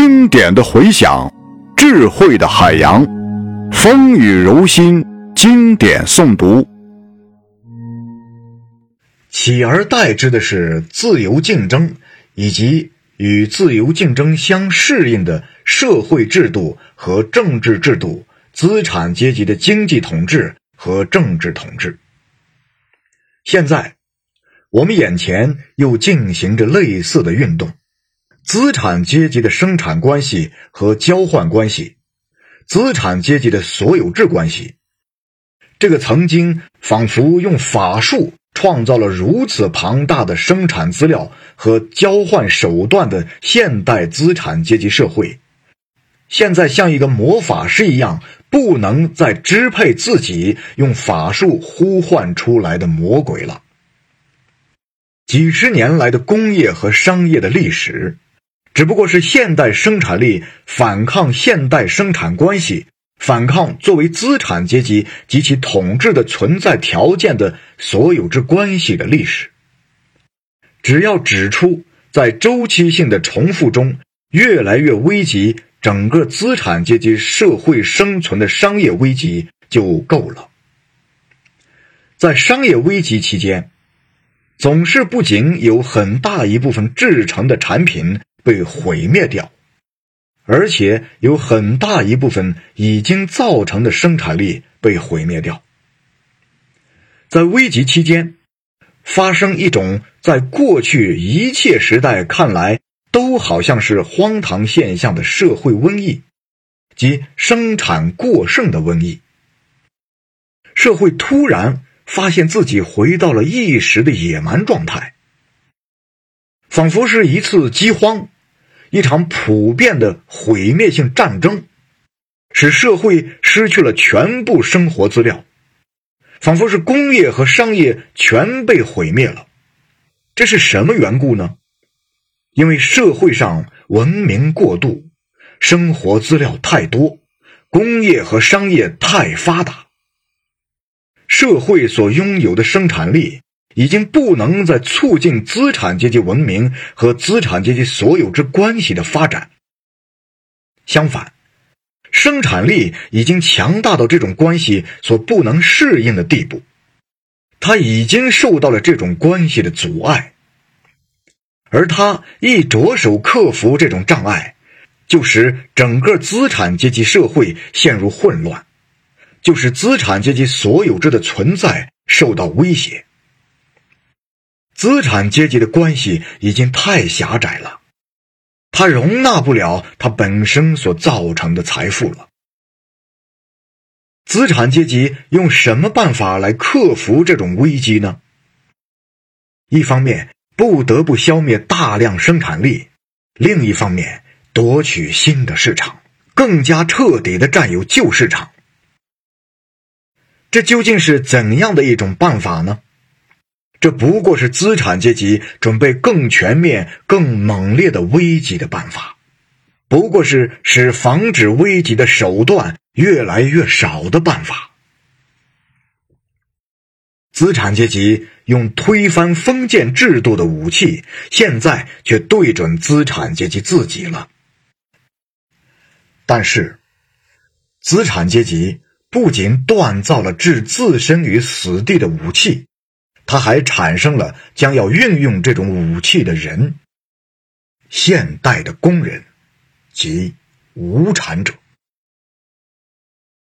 经典的回响，智慧的海洋，风雨柔心，经典诵读。取而代之的是自由竞争，以及与自由竞争相适应的社会制度和政治制度、资产阶级的经济统治和政治统治。现在，我们眼前又进行着类似的运动。资产阶级的生产关系和交换关系，资产阶级的所有制关系，这个曾经仿佛用法术创造了如此庞大的生产资料和交换手段的现代资产阶级社会，现在像一个魔法师一样，不能再支配自己用法术呼唤出来的魔鬼了。几十年来的工业和商业的历史。只不过是现代生产力反抗现代生产关系，反抗作为资产阶级及其统治的存在条件的所有之关系的历史。只要指出在周期性的重复中越来越危及整个资产阶级社会生存的商业危机就够了。在商业危机期间，总是不仅有很大一部分制成的产品。被毁灭掉，而且有很大一部分已经造成的生产力被毁灭掉。在危急期间，发生一种在过去一切时代看来都好像是荒唐现象的社会瘟疫，即生产过剩的瘟疫。社会突然发现自己回到了一时的野蛮状态，仿佛是一次饥荒。一场普遍的毁灭性战争，使社会失去了全部生活资料，仿佛是工业和商业全被毁灭了。这是什么缘故呢？因为社会上文明过度，生活资料太多，工业和商业太发达，社会所拥有的生产力。已经不能再促进资产阶级文明和资产阶级所有制关系的发展。相反，生产力已经强大到这种关系所不能适应的地步，它已经受到了这种关系的阻碍。而他一着手克服这种障碍，就使整个资产阶级社会陷入混乱，就使资产阶级所有制的存在受到威胁。资产阶级的关系已经太狭窄了，它容纳不了它本身所造成的财富了。资产阶级用什么办法来克服这种危机呢？一方面不得不消灭大量生产力，另一方面夺取新的市场，更加彻底的占有旧市场。这究竟是怎样的一种办法呢？这不过是资产阶级准备更全面、更猛烈的危机的办法，不过是使防止危机的手段越来越少的办法。资产阶级用推翻封建制度的武器，现在却对准资产阶级自己了。但是，资产阶级不仅锻造了置自身于死地的武器。他还产生了将要运用这种武器的人——现代的工人及无产者。